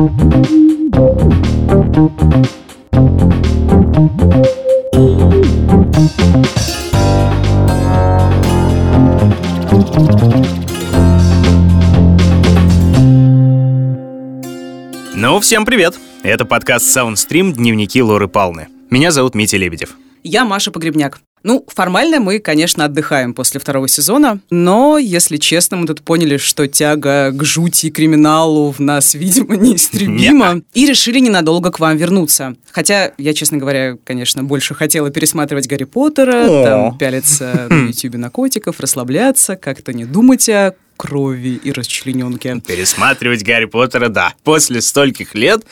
Ну, всем привет! Это подкаст Soundstream «Дневники Лоры Палны». Меня зовут Митя Лебедев. Я Маша Погребняк. Ну, формально мы, конечно, отдыхаем после второго сезона, но, если честно, мы тут поняли, что тяга к жути и криминалу в нас, видимо, неистребима, и решили ненадолго к вам вернуться. Хотя, я, честно говоря, конечно, больше хотела пересматривать Гарри Поттера, О. там пялиться на ютубе на котиков, расслабляться, как-то не думать о крови и расчлененке. Пересматривать Гарри Поттера, да, после стольких лет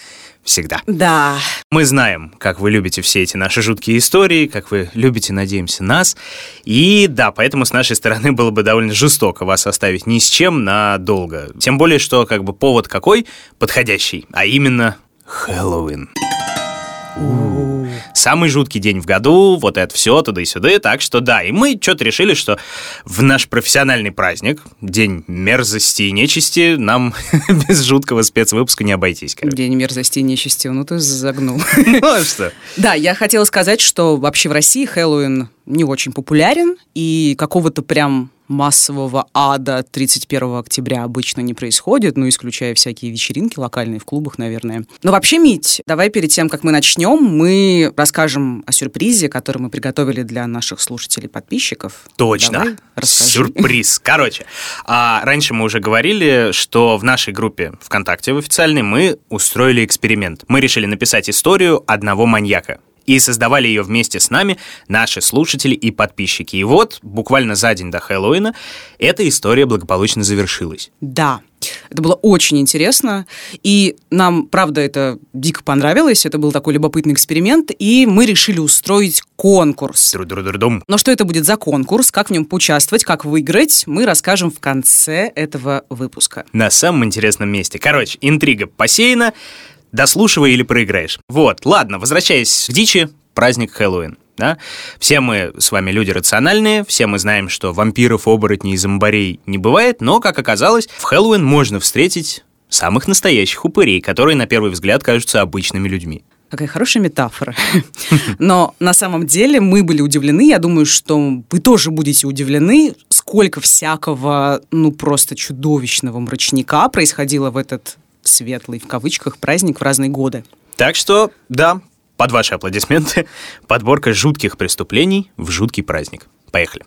всегда. Да, Мы знаем, как вы любите все эти наши жуткие истории, как вы любите, надеемся, нас. И да, поэтому с нашей стороны было бы довольно жестоко вас оставить ни с чем надолго. Тем более, что как бы повод какой подходящий, а именно Хэллоуин. Самый жуткий день в году, вот это все, туда и сюда, так что да, и мы что-то решили, что в наш профессиональный праздник, день мерзости и нечисти, нам без жуткого спецвыпуска не обойтись, короче. день мерзости и нечисти, ну ты загнул. Ну а что? Да, я хотела сказать, что вообще в России Хэллоуин не очень популярен, и какого-то прям массового ада 31 октября обычно не происходит, ну, исключая всякие вечеринки локальные в клубах, наверное. Но вообще, Мить, давай перед тем, как мы начнем, мы расскажем о сюрпризе, который мы приготовили для наших слушателей-подписчиков. Точно. Давай, расскажи. Сюрприз. Короче, а, раньше мы уже говорили, что в нашей группе ВКонтакте в официальной мы устроили эксперимент. Мы решили написать историю одного маньяка. И создавали ее вместе с нами наши слушатели и подписчики. И вот, буквально за день до Хэллоуина, эта история благополучно завершилась. Да, это было очень интересно, и нам, правда, это дико понравилось, это был такой любопытный эксперимент, и мы решили устроить конкурс. Тру-дру-дру-дум. Но что это будет за конкурс, как в нем поучаствовать, как выиграть, мы расскажем в конце этого выпуска. На самом интересном месте. Короче, интрига посеяна, дослушивай или проиграешь. Вот, ладно, возвращаясь к дичи, праздник Хэллоуин. Да? Все мы с вами люди рациональные, все мы знаем, что вампиров, оборотней и зомбарей не бывает, но, как оказалось, в Хэллоуин можно встретить самых настоящих упырей, которые на первый взгляд кажутся обычными людьми. Какая хорошая метафора. Но на самом деле мы были удивлены. Я думаю, что вы тоже будете удивлены, сколько всякого, ну, просто чудовищного мрачника происходило в этот светлый, в кавычках, праздник в разные годы. Так что, да, под ваши аплодисменты, подборка жутких преступлений в жуткий праздник. Поехали.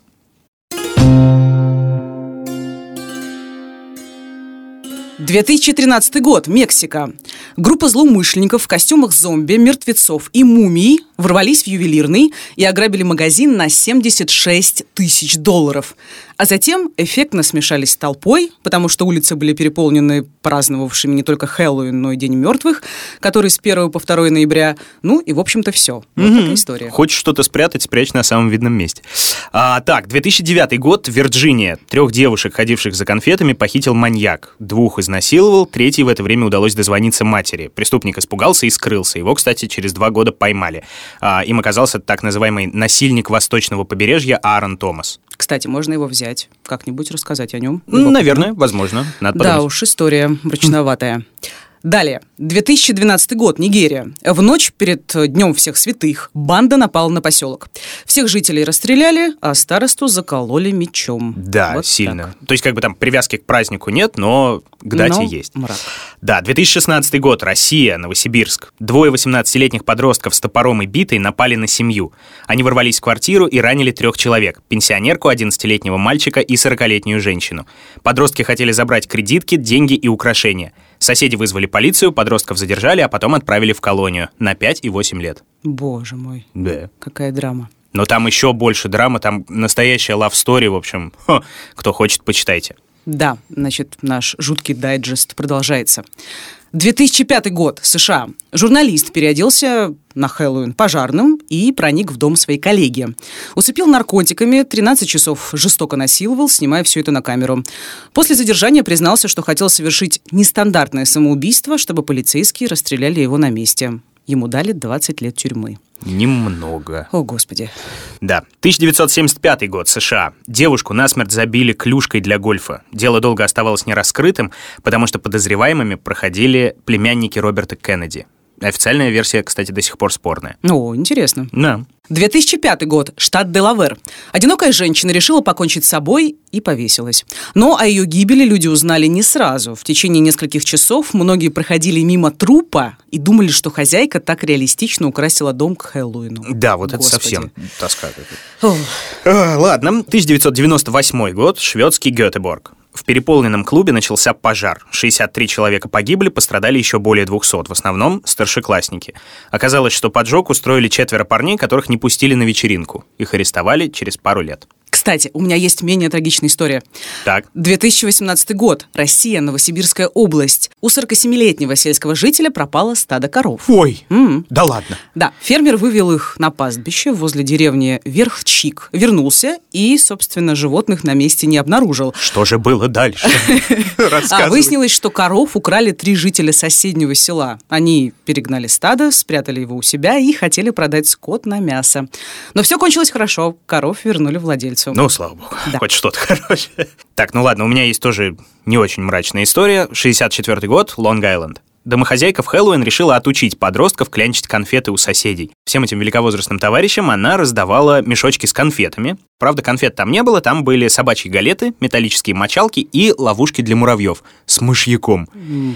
2013 год, Мексика. Группа злоумышленников в костюмах зомби, мертвецов и мумий ворвались в ювелирный и ограбили магазин на 76 тысяч долларов. А затем эффектно смешались с толпой, потому что улицы были переполнены праздновавшими не только Хэллоуин, но и День мертвых, который с 1 по 2 ноября. Ну и, в общем-то, все. Вот такая история. Хочешь что-то спрятать, спрячь на самом видном месте. А, так, 2009 год, Вирджиния. Трех девушек, ходивших за конфетами, похитил маньяк. Двух изнасиловал, третий в это время удалось дозвониться матери. Преступник испугался и скрылся. Его, кстати, через два года поймали. А, им оказался так называемый насильник восточного побережья Аарон Томас. Кстати, можно его взять, как-нибудь рассказать о нем. Ну, Наверное, возможно. Надо Да подумать. уж, история мрачноватая. Далее. 2012 год, Нигерия. В ночь перед э, Днем всех святых банда напала на поселок. Всех жителей расстреляли, а старосту закололи мечом. Да, Вот сильно. так. То есть, как бы там привязки к празднику нет, но к дате Но есть. мрак. Да, 2016 год, Россия, Новосибирск. Двое 18-летних подростков с топором и битой напали на семью. Они ворвались в квартиру и ранили трех человек. Пенсионерку, 11-летнего мальчика и 40-летнюю женщину. Подростки хотели забрать кредитки, деньги и украшения. Соседи вызвали полицию, подростков задержали, а потом отправили в колонию на 5 и 8 лет. Боже мой, Да. какая драма. Но там еще больше драмы, там настоящая love story, в общем, хо, кто хочет, почитайте. Да, значит, наш жуткий дайджест продолжается. 2005 год, США. Журналист переоделся на Хэллоуин пожарным и проник в дом своей коллеги. Усыпил наркотиками, 13 часов жестоко насиловал, снимая все это на камеру. После задержания признался, что хотел совершить нестандартное самоубийство, чтобы полицейские расстреляли его на месте. Ему дали 20 лет тюрьмы. Немного. О, Господи. Да. 1975 год, США. Девушку насмерть забили клюшкой для гольфа. Дело долго оставалось нераскрытым, потому что подозреваемыми проходили племянники Роберта Кеннеди. Официальная версия, кстати, до сих пор спорная. О, интересно. Да. 2005 год, штат Делавер. Одинокая женщина решила покончить с собой и повесилась. Но о ее гибели люди узнали не сразу. В течение нескольких часов многие проходили мимо трупа и думали, что хозяйка так реалистично украсила дом к Хэллоуину. Да, вот это Господи. совсем тоска. Ладно, 1998 год, шведский Гетеборг. В переполненном клубе начался пожар. 63 человека погибли, пострадали еще более 200, в основном старшеклассники. Оказалось, что поджог устроили четверо парней, которых не пустили на вечеринку. Их арестовали через пару лет. Кстати, у меня есть менее трагичная история. Так, 2018 год. Россия, Новосибирская область. У 47-летнего сельского жителя пропало стадо коров. Ой, М. да ладно. Да, фермер вывел их на пастбище возле деревни Верхчик, вернулся и, собственно, животных на месте не обнаружил. Что же было дальше? А выяснилось, что коров украли три жителя соседнего села. Они перегнали стадо, спрятали его у себя и хотели продать скот на мясо. Но все кончилось хорошо. Коров вернули владельцу. Ну, слава богу, Да. хоть что-то хорошее. Так, ну ладно, у меня есть тоже не очень мрачная история. 64 год, Лонг-Айленд. Домохозяйка в Хэллоуин решила отучить подростков клянчить конфеты у соседей. Всем этим великовозрастным товарищам она раздавала мешочки с конфетами. Правда, конфет там не было, там были собачьи галеты, металлические мочалки и ловушки для муравьев с мышьяком.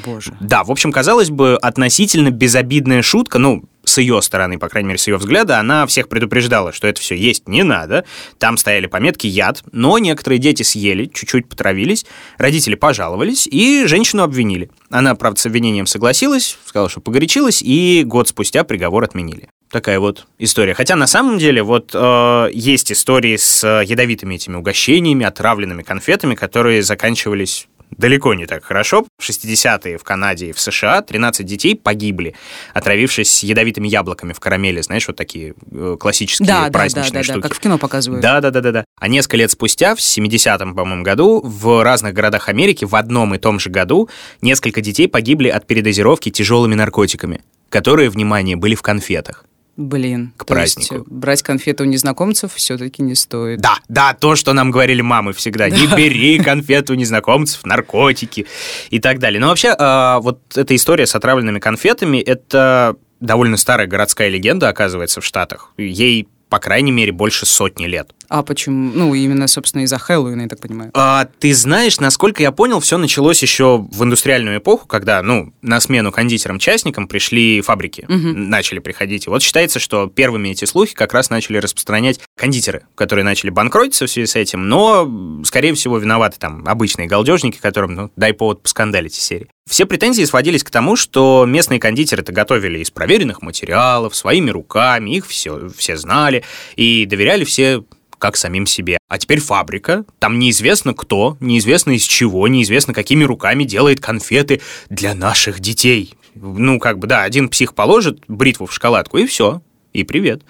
Боже. Да, в общем, казалось бы, относительно безобидная шутка, ну, с ее стороны, по крайней мере, с ее взгляда, она всех предупреждала, что это все есть не надо. Там стояли пометки «яд», но некоторые дети съели, чуть-чуть потравились, родители пожаловались и женщину обвинили. Она, правда, с обвинением согласилась, сказала, что погорячилась, и год спустя приговор отменили. Такая вот история. Хотя на самом деле вот э, есть истории с ядовитыми этими угощениями, отравленными конфетами, которые заканчивались далеко не так хорошо. В 60-е в Канаде и в США 13 детей погибли, отравившись ядовитыми яблоками в карамели. Знаешь, вот такие э, классические Да, да, да, праздничные да, да, штуки. как в кино показывают. Да, да, да, да, да. А несколько лет спустя, в 70-м, по-моему, году, в разных городах Америки в одном и том же году несколько детей погибли от передозировки тяжелыми наркотиками, которые, внимание, были в конфетах. Блин. К есть, празднику. э, брать конфеты у незнакомцев все-таки не стоит. Да, да, то, что нам говорили мамы всегда. Не бери конфеты у незнакомцев, наркотики и так далее. Но вообще, а, вот эта история с отравленными конфетами, это довольно старая городская легенда, оказывается, в Штатах. Ей, по крайней мере, больше сотни лет. А почему? Ну, именно, собственно, из-за Хэллоуина, я так понимаю. А, ты знаешь, насколько я понял, все началось еще в индустриальную эпоху, когда, ну, на смену кондитерам-частникам пришли фабрики, начали приходить. И вот считается, что первыми эти слухи как раз начали распространять кондитеры, которые начали банкротиться в связи с этим, но, скорее всего, виноваты там обычные галдежники, которым, ну, дай повод поскандалить из серии. Все претензии сводились к тому, что местные кондитеры-то готовили из проверенных материалов, своими руками, их все, все знали и доверяли все как самим себе. А теперь фабрика, там неизвестно кто, неизвестно из чего, неизвестно какими руками делает конфеты для наших детей. Ну, как бы, да, один псих положит бритву в шоколадку, и все, и привет.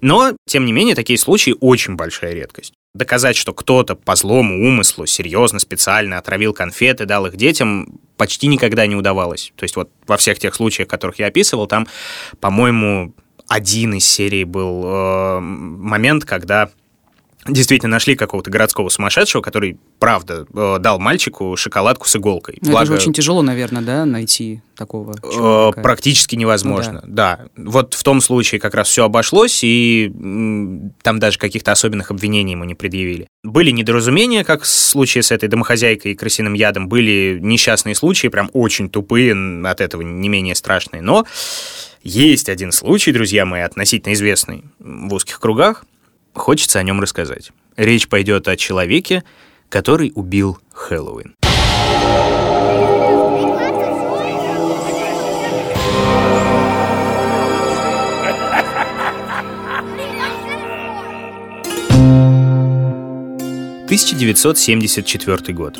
Но, тем не менее, такие случаи очень большая редкость. Доказать, что кто-то по злому умыслу серьезно, специально отравил конфеты, дал их детям, почти никогда не удавалось. То есть вот во всех тех случаях, которых я описывал, там, по-моему, один из серий был э, момент, когда действительно нашли какого-то городского сумасшедшего, который, правда, э, дал мальчику шоколадку с иголкой. Ну, это же очень тяжело, наверное, да, найти такого Э, человека. Практически невозможно, да. Вот в том случае как раз все обошлось, и там даже каких-то особенных обвинений ему не предъявили. Были недоразумения, как в случае с этой домохозяйкой и крысиным ядом, были несчастные случаи, прям очень тупые, от этого не менее страшные, но есть один случай, друзья мои, относительно известный в узких кругах, хочется о нем рассказать. Речь пойдет о человеке, который убил Хэллоуин. — 1974 год.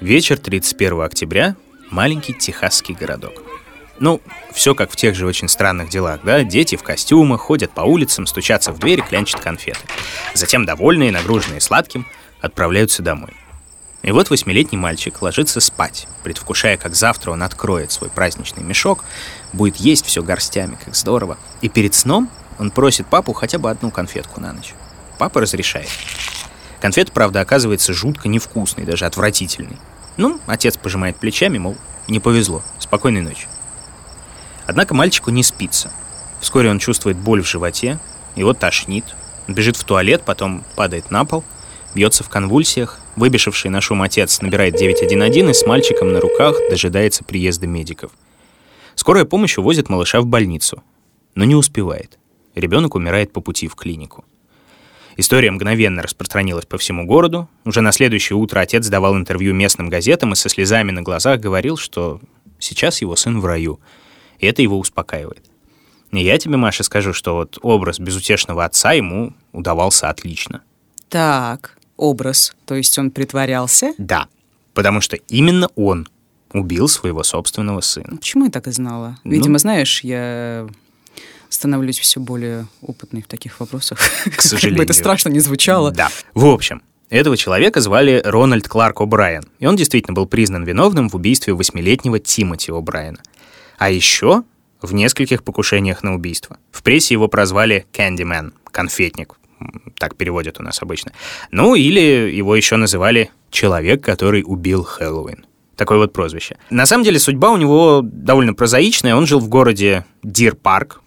Вечер 31 октября. Маленький техасский городок. Ну, все как в тех же очень странных делах, да? Дети в костюмах ходят по улицам, стучатся в дверь, клянчат конфеты. Затем, довольные, нагруженные сладким, отправляются домой. И вот восьмилетний мальчик ложится спать, предвкушая, как завтра он откроет свой праздничный мешок, будет есть все горстями, как здорово. И перед сном он просит папу хотя бы одну конфетку на ночь. Папа разрешает. Конфет, правда, оказывается жутко невкусный, даже отвратительный. Ну, отец пожимает плечами, мол, не повезло, спокойной ночи. Однако мальчику не спится. Вскоре он чувствует боль в животе, его тошнит, он бежит в туалет, потом падает на пол, бьется в конвульсиях, выбежавший на шум отец набирает 911 и с мальчиком на руках дожидается приезда медиков. Скорая помощь увозит малыша в больницу, но не успевает. Ребенок умирает по пути в клинику. История мгновенно распространилась по всему городу. Уже на следующее утро отец давал интервью местным газетам и со слезами на глазах говорил, что сейчас его сын в раю. И это его успокаивает. И я тебе, Маша, скажу, что вот образ безутешного отца ему удавался отлично. Так, образ, то есть он притворялся? Да, потому что именно он убил своего собственного сына. Почему я так и знала? Ну. Видимо, знаешь, я становлюсь все более опытной в таких вопросах. К Как сожалению. бы это страшно не звучало. Да. В общем, этого человека звали Рональд Кларк О'Брайен, и он действительно был признан виновным в убийстве восьмилетнего Тимоти О'Брайена. А еще в нескольких покушениях на убийство. В прессе его прозвали Candyman, конфетник, так переводят у нас обычно. Ну, или его еще называли «человек, который убил Хэллоуин». Такое вот прозвище. На самом деле судьба у него довольно прозаичная. Он жил в городе Дир-парк,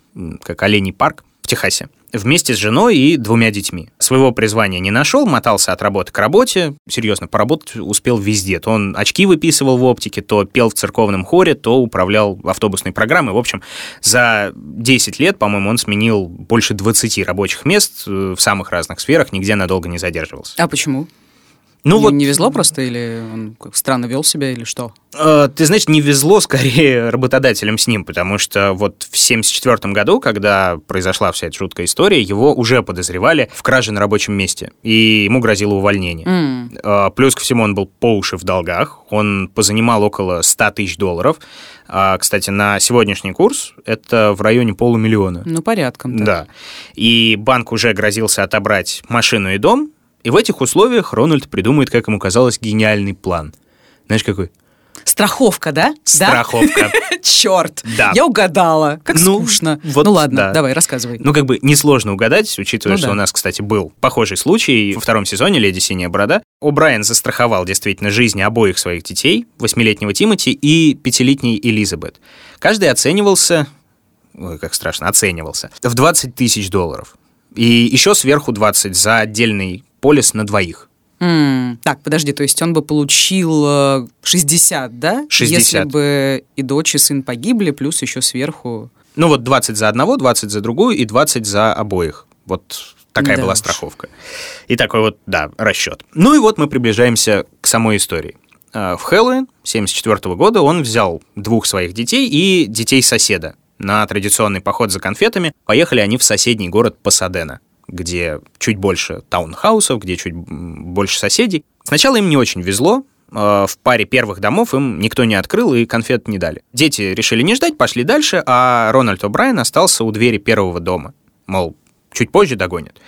как Оленей парк, в Техасе, вместе с женой и двумя детьми. Своего призвания не нашел, мотался от работы к работе, серьезно, поработать успел везде. То он очки выписывал в оптике, то пел в церковном хоре, то управлял автобусной программой. В общем, за 10 лет, по-моему, он сменил больше 20 рабочих мест э, в самых разных сферах, нигде надолго не задерживался. А почему? Ну Ему вот, не везло просто, или он странно вел себя, или что? Э, Ты знаешь, не везло скорее работодателям с ним, потому что вот в 1974 году, когда произошла вся эта жуткая история, его уже подозревали в краже на рабочем месте, и ему грозило увольнение. Э, Плюс ко всему он был по уши в долгах, он позанимал около 100 тысяч долларов. А, Кстати, на сегодняшний курс это в районе полумиллиона. Ну, порядком. так. Да. И банк уже грозился отобрать машину и дом, и в этих условиях Рональд придумает, как ему казалось, гениальный план. Знаешь, какой? Страховка, да? Страховка. Да? Черт! Да. Я угадала. Как Ну, скучно. вот ну ладно, да. давай, рассказывай. Ну, как бы несложно угадать, учитывая, Ну что да. у нас, кстати, был похожий случай во втором сезоне «Леди Синяя Борода». О'Брайен застраховал действительно жизни обоих своих детей, восьмилетнего Тимоти и пятилетней Элизабет. Каждый оценивался, ой, как страшно, оценивался, в 20 тысяч долларов. И еще сверху 20 за отдельный полис на двоих. М, Так, подожди, то есть он бы получил э, 60, да? 60. Если бы и дочь, и сын погибли, плюс еще сверху... Ну вот 20 за одного, 20 за другую и 20 за обоих. Вот такая Да была уж. страховка. И такой вот, да, расчет. Ну и вот мы приближаемся к самой истории. А, В Хэллоуин 1974 года он взял двух своих детей и детей соседа на традиционный поход за конфетами. Поехали они в соседний город Пасадена, где чуть больше таунхаусов, где чуть больше соседей. Сначала им не очень везло, Э, в паре первых домов им никто не открыл и конфет не дали. Дети решили не ждать, пошли дальше, а Рональд О'Брайен остался у двери первого дома. Мол, чуть позже догонят.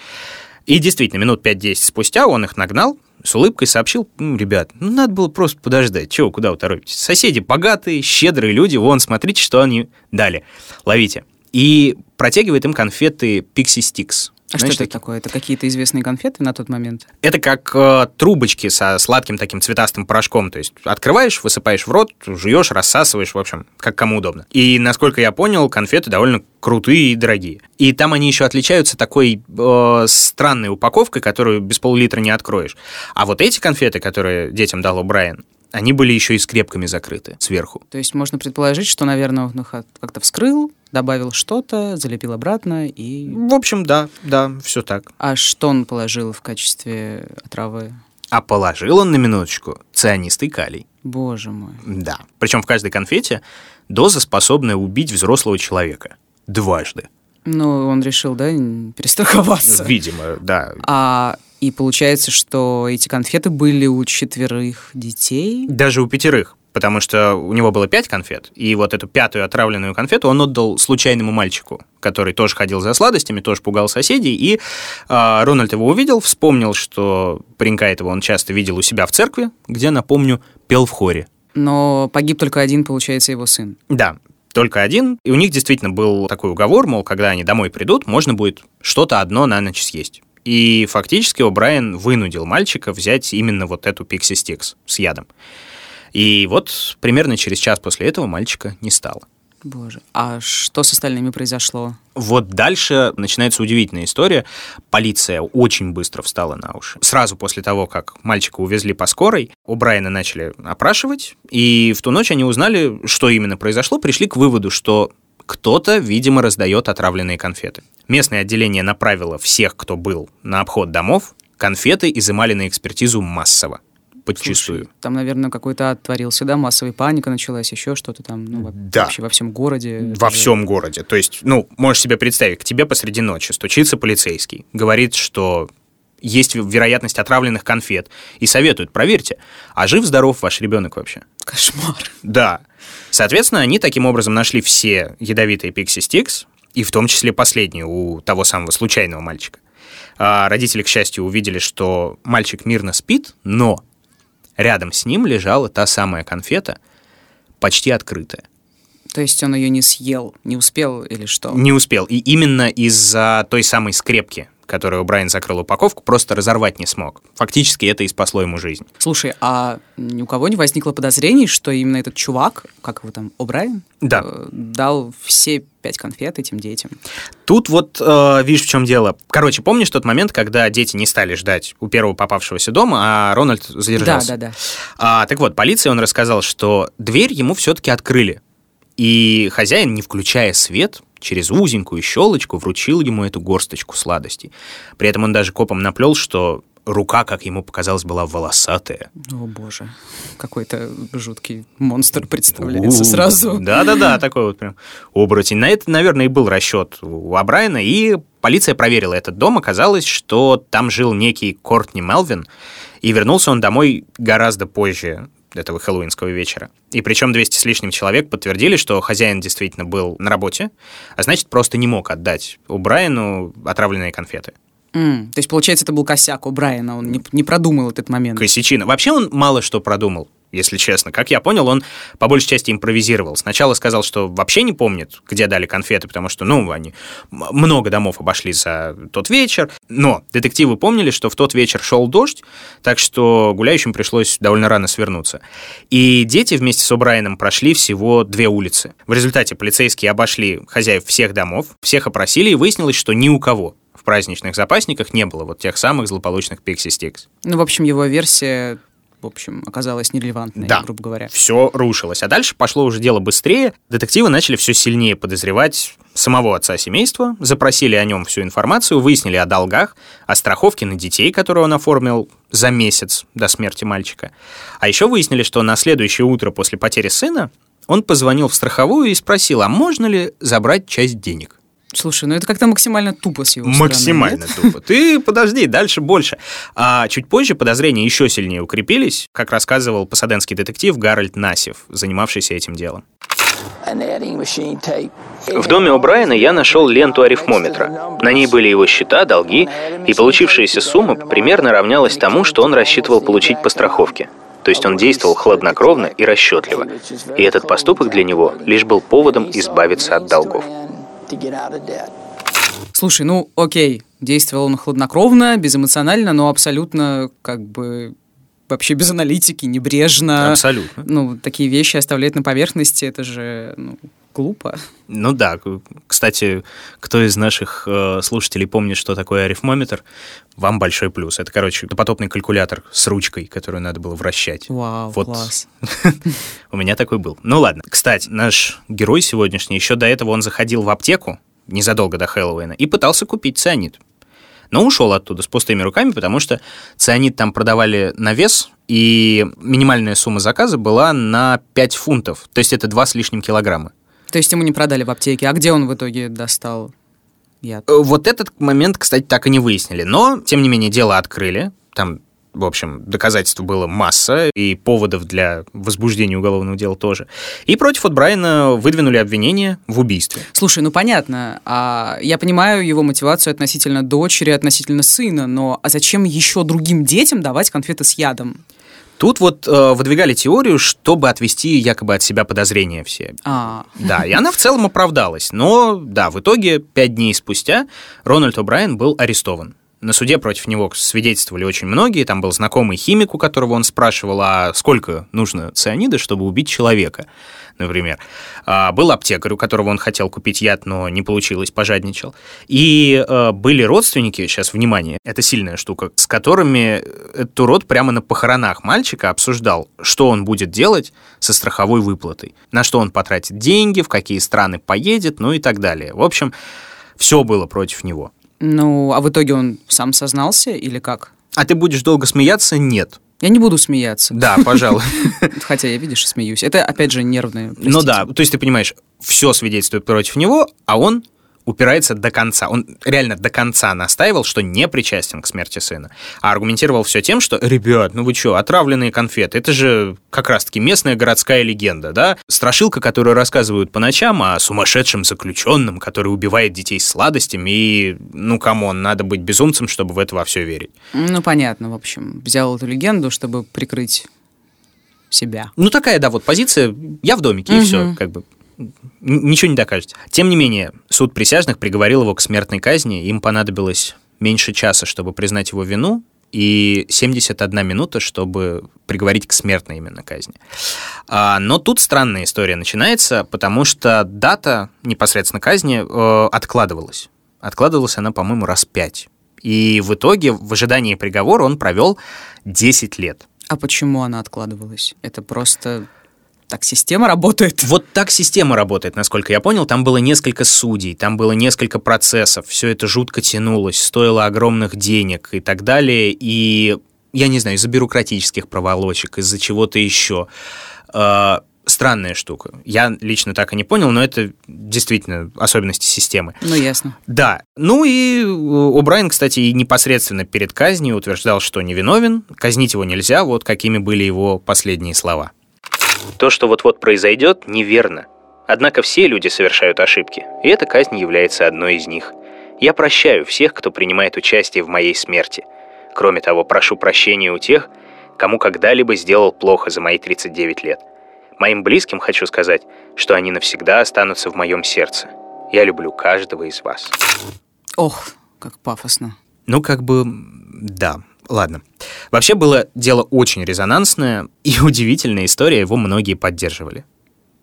И действительно, минут 5-10 спустя он их нагнал, с улыбкой сообщил, «Ну, ребят, ну, надо было просто подождать. Чего, куда вы? Соседи богатые, щедрые люди, вон, смотрите, что они дали. Ловите. И протягивает им конфеты Pixie Sticks. А Знаешь, что это такие? такое? Это какие-то известные конфеты на тот момент? Это как э, трубочки со сладким таким цветастым порошком. То есть открываешь, высыпаешь в рот, жуешь, рассасываешь, в общем, как кому удобно. И, насколько я понял, конфеты довольно крутые и дорогие. И там они еще отличаются такой э, странной упаковкой, которую без пол-литра не откроешь. А вот эти конфеты, которые детям дал Брайан, они были еще и скрепками закрыты сверху. То есть можно предположить, что, наверное, он их как-то вскрыл, добавил что-то, залепил обратно и... В общем, да, да, все так. А что он положил в качестве отравы? А положил он на минуточку цианистый калий. Боже мой. Да. Причем в каждой конфете доза, способная убить взрослого человека. Дважды. Ну, он решил, да, перестраховаться. Видимо, да. А и получается, что эти конфеты были у четверых детей. Даже у пятерых. Потому что у него было пять конфет, и вот эту пятую отравленную конфету он отдал случайному мальчику, который тоже ходил за сладостями, тоже пугал соседей, и э, Рональд его увидел, вспомнил, что паренька этого он часто видел у себя в церкви, где, напомню, пел в хоре. Но погиб только один, получается, его сын. Да, только один. И у них действительно был такой уговор, мол, когда они домой придут, можно будет что-то одно на ночь съесть. И фактически О'Брайен вынудил мальчика взять именно вот эту Pixie Sticks с ядом. И вот примерно через час после этого мальчика не стало. Боже, а что с остальными произошло? Вот дальше начинается удивительная история. Полиция очень быстро встала на уши. Сразу после того, как мальчика увезли по скорой, у Брайана начали опрашивать, и в ту ночь они узнали, что именно произошло, пришли к выводу, что кто-то, видимо, раздает отравленные конфеты. Местное отделение направило всех, кто был на обход домов, конфеты изымали на экспертизу массово подчистую. Слушай, там, наверное, какой-то отворился, да, массовая паника началась, еще что-то там, ну, да. вообще во всем городе. Во же... всем городе. То есть, ну, можешь себе представить, к тебе посреди ночи стучится полицейский, говорит, что есть вероятность отравленных конфет, и советуют, проверьте, а жив-здоров ваш ребенок вообще? Кошмар. Да. Соответственно, они таким образом нашли все ядовитые Pixie Sticks, и в том числе последнюю у того самого случайного мальчика. А родители, к счастью, увидели, что мальчик мирно спит, но Рядом с ним лежала та самая конфета, почти открытая. То есть он ее не съел, не успел или что? Не успел. И именно из-за той самой скрепки, которую Брайан закрыл упаковку, просто разорвать не смог. Фактически это и спасло ему жизнь. Слушай, а ни у кого не возникло подозрений, что именно этот чувак, как его там, О'Брайен, да. э, дал все пять конфет этим детям? Тут вот э, видишь, в чем дело. Короче, помнишь тот момент, когда дети не стали ждать у первого попавшегося дома, а Рональд задержался? Да, да, да. А, так вот, полиции он рассказал, что дверь ему все-таки открыли. И хозяин, не включая свет, через узенькую щелочку вручил ему эту горсточку сладостей. При этом он даже копом наплел, что рука, как ему показалось, была волосатая. О боже, какой-то жуткий монстр представляется сразу. Да-да-да, такой вот прям оборотень. На это, наверное, и был расчет у Абрайана, и полиция проверила этот дом, оказалось, что там жил некий Кортни Мелвин, и вернулся он домой гораздо позже этого хэллоуинского вечера. И причем 200 с лишним человек подтвердили, что хозяин действительно был на работе, а значит, просто не мог отдать у Брайану отравленные конфеты. Mm, то есть, получается, это был косяк у Брайана, он не, не продумал этот момент. Косячина. Вообще он мало что продумал если честно. Как я понял, он по большей части импровизировал. Сначала сказал, что вообще не помнит, где дали конфеты, потому что, ну, они много домов обошли за тот вечер. Но детективы помнили, что в тот вечер шел дождь, так что гуляющим пришлось довольно рано свернуться. И дети вместе с О'Брайеном прошли всего две улицы. В результате полицейские обошли хозяев всех домов, всех опросили, и выяснилось, что ни у кого в праздничных запасниках не было вот тех самых злополучных Pixie Sticks. Ну, в общем, его версия в общем, оказалась нерелевантной, да, грубо говоря. Все рушилось. А дальше пошло уже дело быстрее. Детективы начали все сильнее подозревать самого отца семейства, запросили о нем всю информацию, выяснили о долгах, о страховке на детей, которую он оформил за месяц до смерти мальчика. А еще выяснили, что на следующее утро после потери сына он позвонил в страховую и спросил, а можно ли забрать часть денег. Слушай, ну это как-то максимально тупо с его Максимально стороны, тупо. Ты подожди, дальше больше. А чуть позже подозрения еще сильнее укрепились, как рассказывал пасаденский детектив Гарольд Насев, занимавшийся этим делом. В доме у Брайана я нашел ленту арифмометра. На ней были его счета, долги, и получившаяся сумма примерно равнялась тому, что он рассчитывал получить по страховке. То есть он действовал хладнокровно и расчетливо. И этот поступок для него лишь был поводом избавиться от долгов to get out of debt. Слушай, ну окей, действовал он хладнокровно, безэмоционально, но абсолютно как бы вообще без аналитики, небрежно. Абсолютно. Ну, такие вещи оставлять на поверхности, это же ну, глупо. Ну да. Кстати, кто из наших э, слушателей помнит, что такое арифмометр, вам большой плюс. Это, короче, потопный калькулятор с ручкой, которую надо было вращать. Вау, вот. класс. У меня такой был. Ну ладно. Кстати, наш герой сегодняшний, еще до этого он заходил в аптеку, незадолго до Хэллоуина, и пытался купить цианид. Но ушел оттуда с пустыми руками, потому что цианид там продавали на вес, и минимальная сумма заказа была на 5 фунтов, то есть это 2 с лишним килограмма. То есть ему не продали в аптеке. А где он в итоге достал яд? Э, вот этот момент, кстати, так и не выяснили. Но, тем не менее, дело открыли. Там В общем, доказательств было масса, и поводов для возбуждения уголовного дела тоже. И против от Брайана выдвинули обвинение в убийстве. Слушай, ну понятно. А я понимаю его мотивацию относительно дочери, относительно сына, но а зачем еще другим детям давать конфеты с ядом? Тут вот э, выдвигали теорию, чтобы отвести якобы от себя подозрения все. А. Да, и она в целом оправдалась. Но, да, в итоге, пять дней спустя Рональд О'Брайен был арестован. На суде против него свидетельствовали очень многие. Там был знакомый химик, у которого он спрашивал, а сколько нужно цианида, чтобы убить человека, например. А, был аптекарь, у которого он хотел купить яд, но не получилось, пожадничал. И а, были родственники, сейчас, внимание, это сильная штука, с которыми этот урод прямо на похоронах мальчика обсуждал, что он будет делать со страховой выплатой, на что он потратит деньги, в какие страны поедет, ну и так далее. В общем, все было против него. Ну, а в итоге он сам сознался или как? А ты будешь долго смеяться? Нет. Я не буду смеяться. Да, пожалуй. Хотя я, видишь, смеюсь. Это, опять же, нервные. Ну да, то есть ты понимаешь, все свидетельствует против него, а он упирается до конца. Он реально до конца настаивал, что не причастен к смерти сына. А аргументировал все тем, что, ребят, ну вы что, отравленные конфеты, это же как раз-таки местная городская легенда, да? Страшилка, которую рассказывают по ночам о сумасшедшем заключенном, который убивает детей сладостями, и, ну, come on, надо быть безумцем, чтобы в это во все верить. Ну, понятно, в общем. Взял эту легенду, чтобы прикрыть себя. Ну, такая, да, вот позиция, я в домике, угу. и все, как бы ничего не докажете. Тем не менее, суд присяжных приговорил его к смертной казни. Им понадобилось меньше часа, чтобы признать его вину, и 71 минута, чтобы приговорить к смертной именно казни. А, но тут странная история начинается, потому что дата непосредственно казни э, откладывалась. Откладывалась она, по-моему, раз пять. И в итоге, в ожидании приговора, он провел 10 лет. А почему она откладывалась? Это просто так система работает. Вот так система работает, насколько я понял. Там было несколько судей, там было несколько процессов. Все это жутко тянулось, стоило огромных денег и так далее. И я не знаю, из-за бюрократических проволочек, из-за чего-то еще. А, странная штука. Я лично так и не понял, но это действительно особенности системы. Ну, ясно. Да. Ну и О'Брайен, кстати, и непосредственно перед казнью утверждал, что невиновен, казнить его нельзя, вот какими были его последние слова. То, что вот-вот произойдет, неверно. Однако все люди совершают ошибки, и эта казнь является одной из них. Я прощаю всех, кто принимает участие в моей смерти. Кроме того, прошу прощения у тех, кому когда-либо сделал плохо за мои 39 лет. Моим близким хочу сказать, что они навсегда останутся в моем сердце. Я люблю каждого из вас. Ох, как пафосно. Ну, как бы, да. Ладно. Вообще было дело очень резонансное, и удивительная история, его многие поддерживали.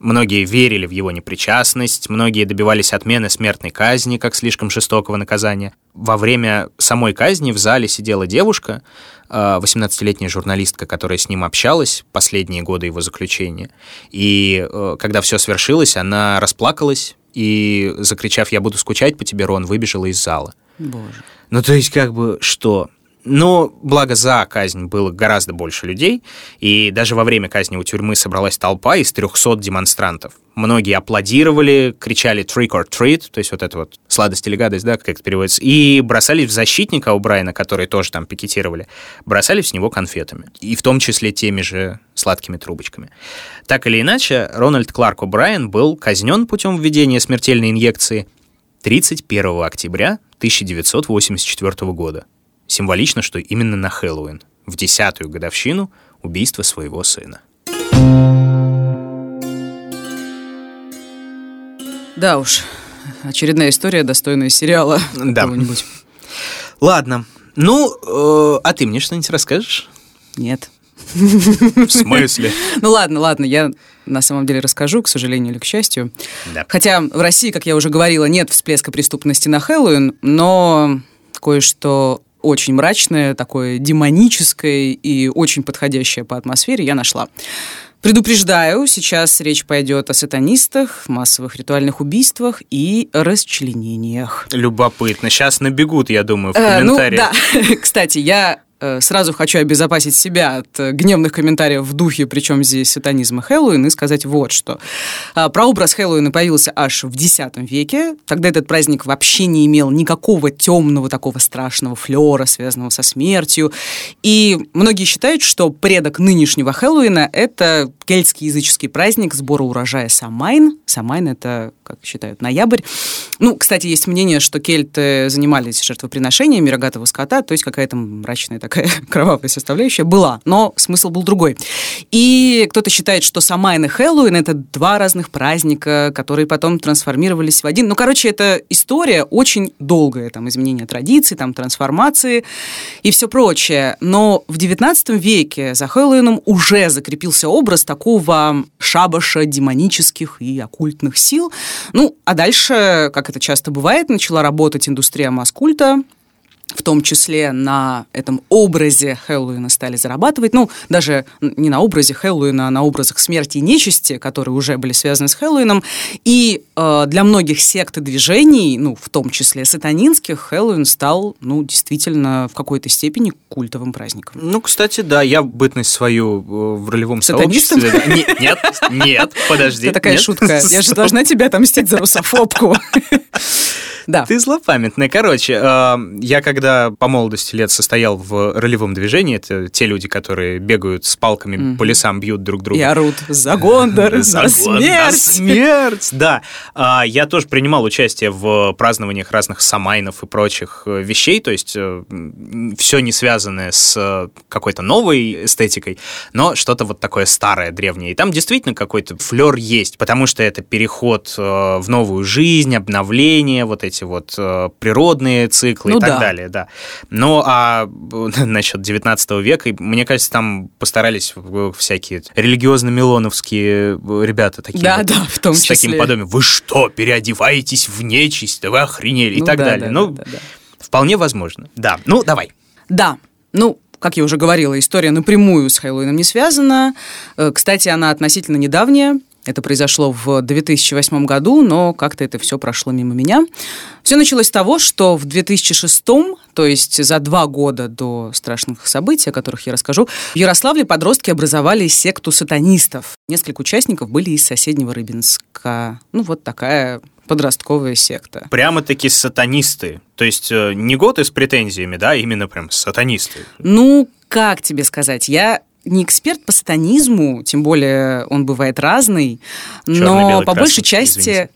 Многие верили в его непричастность, многие добивались отмены смертной казни как слишком жестокого наказания. Во время самой казни в зале сидела девушка, 18-летняя а, журналистка, которая с ним общалась последние годы его заключения. И э, когда все свершилось, она расплакалась и, закричав «Я буду скучать по тебе, Рон», выбежала из зала. Боже. Ну, то есть, как бы, что? Но, благо, за казнь было гораздо больше людей, и даже во время казни у тюрьмы собралась толпа из 300 демонстрантов. Многие аплодировали, кричали «trick or treat», то есть вот это вот сладость или гадость, да, как это переводится, и бросались в защитника у Брайана, которые тоже там пикетировали, бросались в него конфетами, и в том числе теми же сладкими трубочками. Так или иначе, Рональд Кларк О'Брайен был казнен путем введения смертельной инъекции 31 октября 1984 года. Символично, что именно на Хэллоуин, в десятую годовщину убийства своего сына. Да уж, очередная история, достойная сериала да. какого-нибудь. Ладно. Ну, э, а ты мне что-нибудь расскажешь? Нет. В смысле? Ну ладно, ладно, я на самом деле расскажу, к сожалению или к счастью. Да. Хотя в России, как я уже говорила, нет всплеска преступности на Хэллоуин, но кое-что очень мрачное, такое демоническое и очень подходящее по атмосфере я нашла. Предупреждаю, сейчас речь пойдет о сатанистах, массовых ритуальных убийствах и расчленениях. Любопытно. Сейчас набегут, я думаю, в комментариях. Э, ну, да. Кстати, я сразу хочу обезопасить себя от э, гневных комментариев в духе, причем здесь сатанизм и Хэллоуин, и сказать вот что. А, прообраз Хэллоуина появился аж в X веке. Тогда этот праздник вообще не имел никакого темного, такого страшного флера, связанного со смертью. И многие считают, что предок нынешнего Хэллоуина – это кельтский языческий праздник сбора урожая Самайн. Самайн – это, как считают, ноябрь. Ну, кстати, есть мнение, что кельты занимались жертвоприношениями рогатого скота, то есть какая-то мрачная такая кровавая составляющая была, но смысл был другой. И кто-то считает, что Самайн и Хэллоуин – это два разных праздника, которые потом трансформировались в один. Ну, короче, это история очень долгая, там, изменение традиций, там, трансформации и все прочее. Но в XIX веке за Хэллоуином уже закрепился образ такого шабаша демонических и оккультных сил. Ну, а дальше, как это часто бывает, начала работать индустрия маскульта, в том числе на этом образе Хэллоуина стали зарабатывать. Ну, даже не на образе Хэллоуина, а на образах смерти и нечисти, которые уже были связаны с Хэллоуином. И э, для многих сект и движений, ну, в том числе сатанинских, Хэллоуин стал, ну, действительно в какой-то степени культовым праздником. Ну, кстати, да, я бытность свою э, в ролевом Сатанистом? сообществе... Нет, нет, подожди. Это такая шутка. Я же должна тебя отомстить за русофобку. Да. Ты злопамятная. Короче, э, я когда по молодости лет состоял в ролевом движении, это те люди, которые бегают с палками mm-hmm. по лесам, бьют друг друга. И орут «За Гондор! За смерть!» смерть! Да. А, я тоже принимал участие в празднованиях разных самайнов и прочих э, вещей, то есть э, все не связанное с какой-то новой эстетикой, но что-то вот такое старое, древнее. И там действительно какой-то флер есть, потому что это переход в новую жизнь, обновление, вот эти эти вот э, природные циклы ну, и так да. далее, да. Ну, а насчет 19 века, мне кажется, там постарались всякие религиозно-милоновские ребята такие. Да, вот, да, в том с числе. С таким подобием. Вы что, переодеваетесь в нечисть? Да вы охренели? Ну, и так да, далее. Да, ну, да, да, да. вполне возможно. Да, ну, давай. Да, ну, как я уже говорила, история напрямую с Хэллоуином не связана. Э, кстати, она относительно недавняя. Это произошло в 2008 году, но как-то это все прошло мимо меня. Все началось с того, что в 2006, то есть за два года до страшных событий, о которых я расскажу, в Ярославле подростки образовали секту сатанистов. Несколько участников были из соседнего Рыбинска. Ну, вот такая подростковая секта. Прямо-таки сатанисты. То есть э, не готы с претензиями, да, именно прям сатанисты. Ну, как тебе сказать? Я не эксперт по сатанизму, тем более он бывает разный, Черный, но белый, по красный, большей части извините.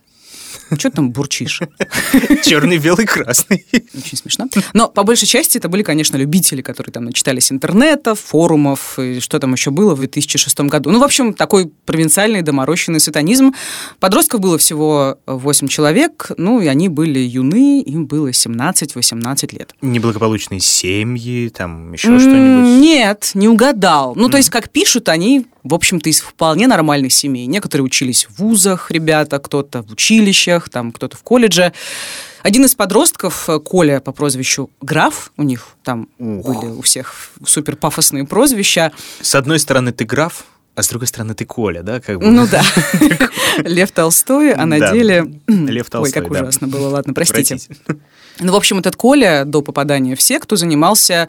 Что там бурчишь? Черный, белый, красный. Очень смешно. Но по большей части это были, конечно, любители, которые там начитались интернета, форумов, и что там еще было в 2006 году. Ну, в общем, такой провинциальный доморощенный сатанизм. Подростков было всего 8 человек, ну, и они были юны, им было 17-18 лет. Неблагополучные семьи, там еще что-нибудь? Нет, не угадал. Ну, то есть, как пишут, они в общем-то, из вполне нормальных семей. Некоторые учились в вузах, ребята, кто-то в училищах, там кто-то в колледже. Один из подростков, э, Коля по прозвищу Граф, у них там Ух. были у всех супер пафосные прозвища. С одной стороны, ты граф, а с другой стороны, ты Коля, да? Как бы? Ну да. Лев Толстой, а на деле... Лев Толстой, Ой, как ужасно было, ладно, простите. Ну, в общем, этот Коля до попадания в секту занимался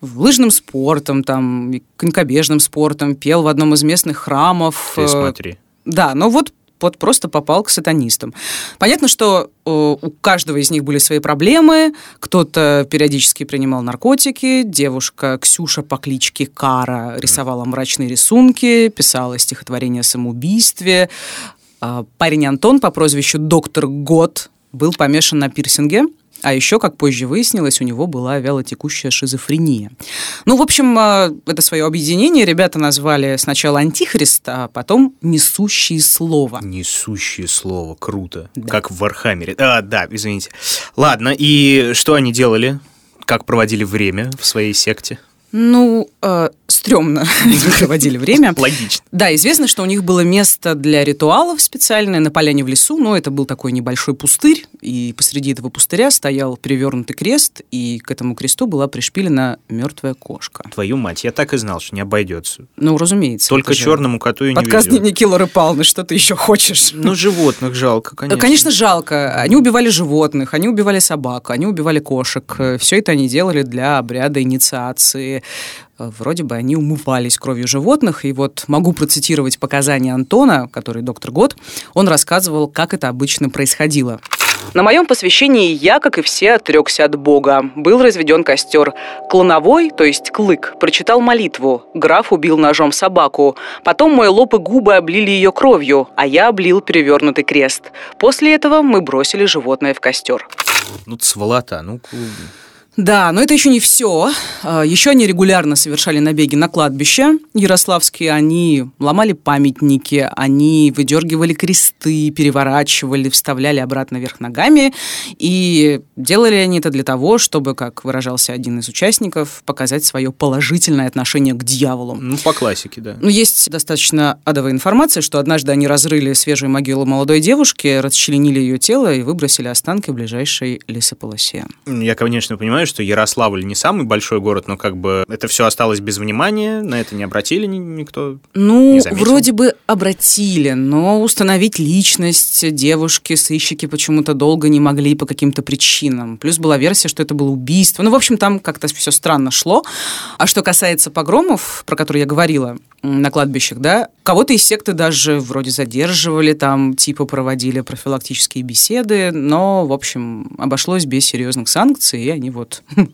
лыжным спортом, там, конькобежным спортом, пел в одном из местных храмов. Ты смотри. Да, но вот вот просто попал к сатанистам. Понятно, что э, у каждого из них были свои проблемы. Кто-то периодически принимал наркотики, девушка Ксюша по кличке Кара рисовала мрачные рисунки, писала стихотворение о самоубийстве. Э, парень Антон по прозвищу Доктор Год был помешан на пирсинге. А еще, как позже выяснилось, у него была вялотекущая шизофрения. Ну, в общем, а, это свое объединение ребята назвали сначала «Антихрист», а потом «Несущие слово». «Несущие слово», круто. Да. Как в Вархаммере. А, да, извините. Ладно, и что они делали? Как проводили время в своей секте? Ну, э, стрёмно проводили время. Логично. Да, известно, что у них было место для ритуалов специальное на поляне в лесу, но это был такой небольшой пустырь, и посреди этого пустыря стоял перевернутый крест, и к этому кресту была пришпилена мертвая кошка. Твою мать, я так и знал, что не обойдется. Ну, разумеется. Только черному коту и не Подкаст дневники Лоры Павловны, что ты еще хочешь? Ну, животных жалко, конечно. Конечно, жалко. Они убивали животных, они убивали собак, они убивали кошек. Все это они делали для обряда инициации. Вроде бы они умывались кровью животных. И вот могу процитировать показания Антона, который доктор Год. Он рассказывал, как это обычно происходило. На моем посвящении я, как и все, отрекся от Бога. Был разведен костер. Клоновой, то есть клык, прочитал молитву. Граф убил ножом собаку. Потом мой лоб и губы облили ее кровью, а я облил перевернутый крест. После этого мы бросили животное в костер. Ну, сволота, ну... Да, но это еще не все. А, еще они регулярно совершали набеги на кладбище ярославские. Они ломали памятники, они выдергивали кресты, переворачивали, вставляли обратно вверх ногами. И делали они это для того, чтобы, как выражался один из участников, показать свое положительное отношение к дьяволу. Ну, по классике, да. Ну, есть достаточно адовая информация, что однажды они разрыли свежую могилу молодой девушки, расчленили ее тело и выбросили останки в ближайшей лесополосе. Я, конечно, понимаю, что Ярославль не самый большой город, но как бы это все осталось без внимания, на это не обратили никто. Ну, вроде бы обратили, но установить личность девушки сыщики почему-то долго не могли по каким-то причинам. Плюс была версия, что это было убийство. Ну, в общем, там как-то все странно шло. А что касается погромов, про которые я говорила, на кладбищах, да, кого-то из секты даже вроде задерживали, там типа проводили профилактические беседы, но, в общем, обошлось без серьезных санкций, и они вот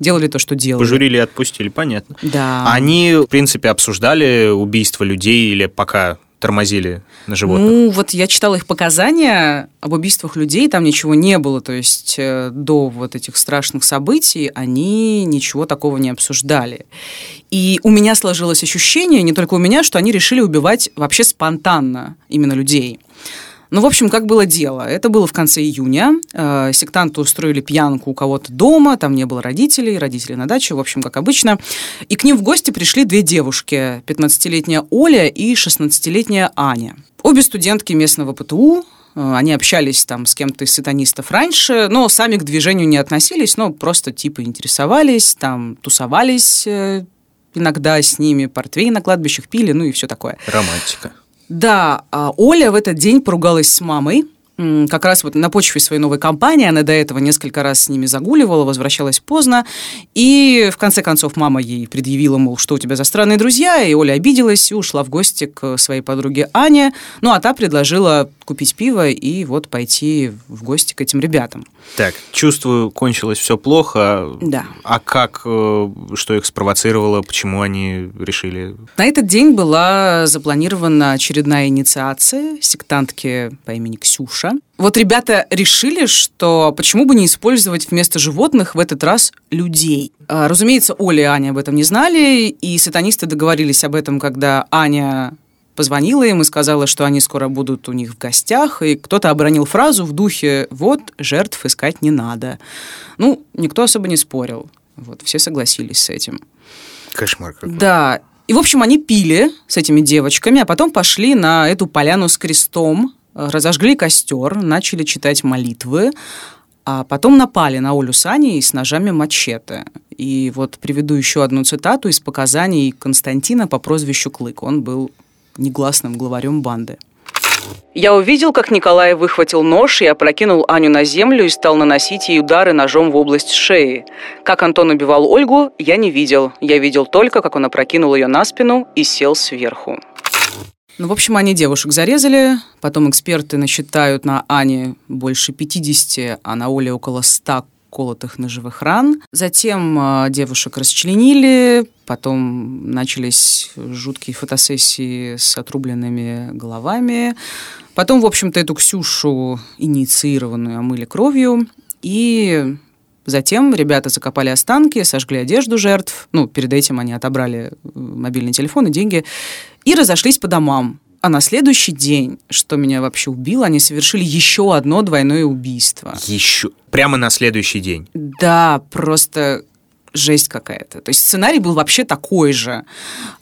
делали то, что делали. Пожурили и отпустили, понятно. Да. Они, в принципе, обсуждали убийство людей или пока тормозили на животных? Ну, вот я читала их показания об убийствах людей, там ничего не было, то есть э, до вот этих страшных событий они ничего такого не обсуждали. И у меня сложилось ощущение, не только у меня, что они решили убивать вообще спонтанно именно людей. Ну, в общем, как было дело? Это было в конце июня. Э, сектанты устроили пьянку у кого-то дома, там не было родителей, родители на даче, в общем, как обычно. И к ним в гости пришли две девушки, 15-летняя Оля и 16-летняя Аня. Обе студентки местного ПТУ, э, они общались там с кем-то из сатанистов раньше, но сами к движению не относились, но просто типа интересовались, там тусовались э, иногда с ними, портвей на кладбищах пили, ну и все такое. Романтика. Да, а Оля в этот день поругалась с мамой, как раз вот на почве своей новой компании, она до этого несколько раз с ними загуливала, возвращалась поздно, и в конце концов мама ей предъявила, мол, что у тебя за странные друзья, и Оля обиделась и ушла в гости к своей подруге Ане, ну а та предложила купить пиво и вот пойти в гости к этим ребятам. Так, чувствую, кончилось все плохо. Да. А как, э, что их спровоцировало, почему они решили? На этот день была запланирована очередная инициация сектантки по имени Ксюша. Вот ребята решили, что почему бы не использовать вместо животных в этот раз людей. А, разумеется, Оля и Аня об этом не знали, и сатанисты договорились об этом, когда Аня позвонила им и сказала, что они скоро будут у них в гостях, и кто-то обронил фразу в духе «вот, жертв искать не надо». Ну, никто особо не спорил. Вот, все согласились с этим. Кошмар какой. Да, и, в общем, они пили с этими девочками, а потом пошли на эту поляну с крестом, разожгли костер, начали читать молитвы, а потом напали на Олю с Аней с ножами мачете. И вот приведу еще одну цитату из показаний Константина по прозвищу Клык. Он был негласным главарем банды. Я увидел, как Николай выхватил нож и опрокинул Аню на землю и стал наносить ей удары ножом в область шеи. Как Антон убивал Ольгу, я не видел. Я видел только, как он опрокинул ее на спину и сел сверху. Ну, в общем, они девушек зарезали, потом эксперты насчитают на Ане больше 50, а на Оле около 100 колотых ножевых ран. Затем э, девушек расчленили, потом начались жуткие фотосессии с отрубленными головами. Потом, в общем-то, эту Ксюшу инициированную омыли кровью. И Затем ребята закопали останки, сожгли одежду жертв. Ну, перед этим они отобрали э, мобильный телефон и деньги. И разошлись по домам. А на следующий день, что меня вообще убило, они совершили еще одно двойное убийство. Еще? Прямо на следующий день? Да, просто жесть какая-то. То есть сценарий был вообще такой же.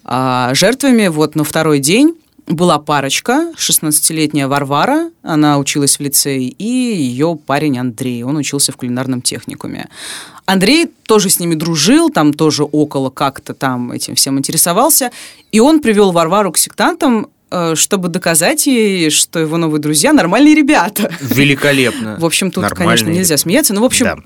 А, жертвами вот на второй день была парочка, 16-летняя Варвара, она училась в лицее, и ее парень Андрей, он учился в кулинарном техникуме. Андрей тоже с ними дружил, там тоже около как-то там этим всем интересовался, и он привел Варвару к сектантам, э, чтобы доказать ей, что его новые друзья нормальные ребята. Великолепно. В общем, тут, нормальные. конечно, нельзя смеяться, но, в общем, да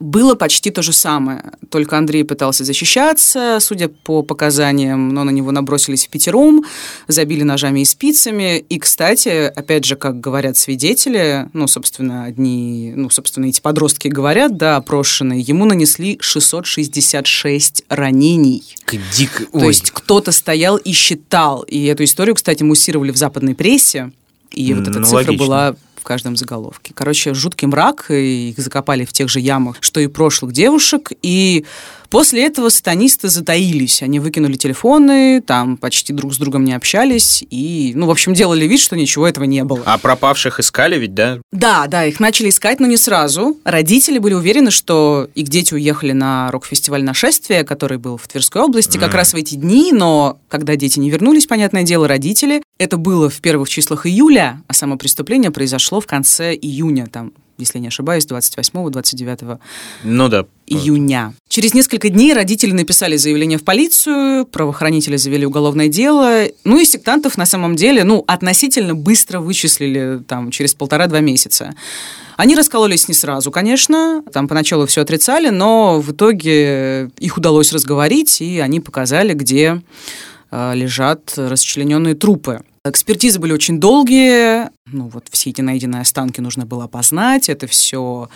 было почти то же самое. Только Андрей пытался защищаться, судя по показаниям, но на него набросились в пятером, забили ножами и спицами. И, кстати, опять же, как говорят свидетели, ну, собственно, одни, ну, собственно, эти подростки говорят, да, опрошенные, ему нанесли 666 ранений. Дик... То есть кто-то стоял и считал. И эту историю, кстати, муссировали в западной прессе. И вот эта ну, цифра логично. была каждом заголовке. Короче, жуткий мрак, и их закопали в тех же ямах, что и прошлых девушек, и После этого сатанисты затаились. Они выкинули телефоны, там почти друг с другом не общались и, ну, в общем, делали вид, что ничего этого не было. А пропавших искали ведь, да? Да, да, их начали искать, но не сразу. Родители были уверены, что их дети уехали на рок-фестиваль «Нашествие», который был в Тверской области mm. как раз в эти дни, но когда дети не вернулись, понятное дело, родители, это было в первых числах июля, а само преступление произошло в конце июня, там если не ошибаюсь, 28-29 ну да. июня. Через несколько дней родители написали заявление в полицию, правоохранители завели уголовное дело, ну и сектантов на самом деле, ну, относительно быстро вычислили там через полтора-два месяца. Они раскололись не сразу, конечно, там поначалу все отрицали, но в итоге их удалось разговорить, и они показали, где э, лежат расчлененные трупы. Экспертизы были очень долгие, ну вот все эти найденные останки нужно было опознать, это все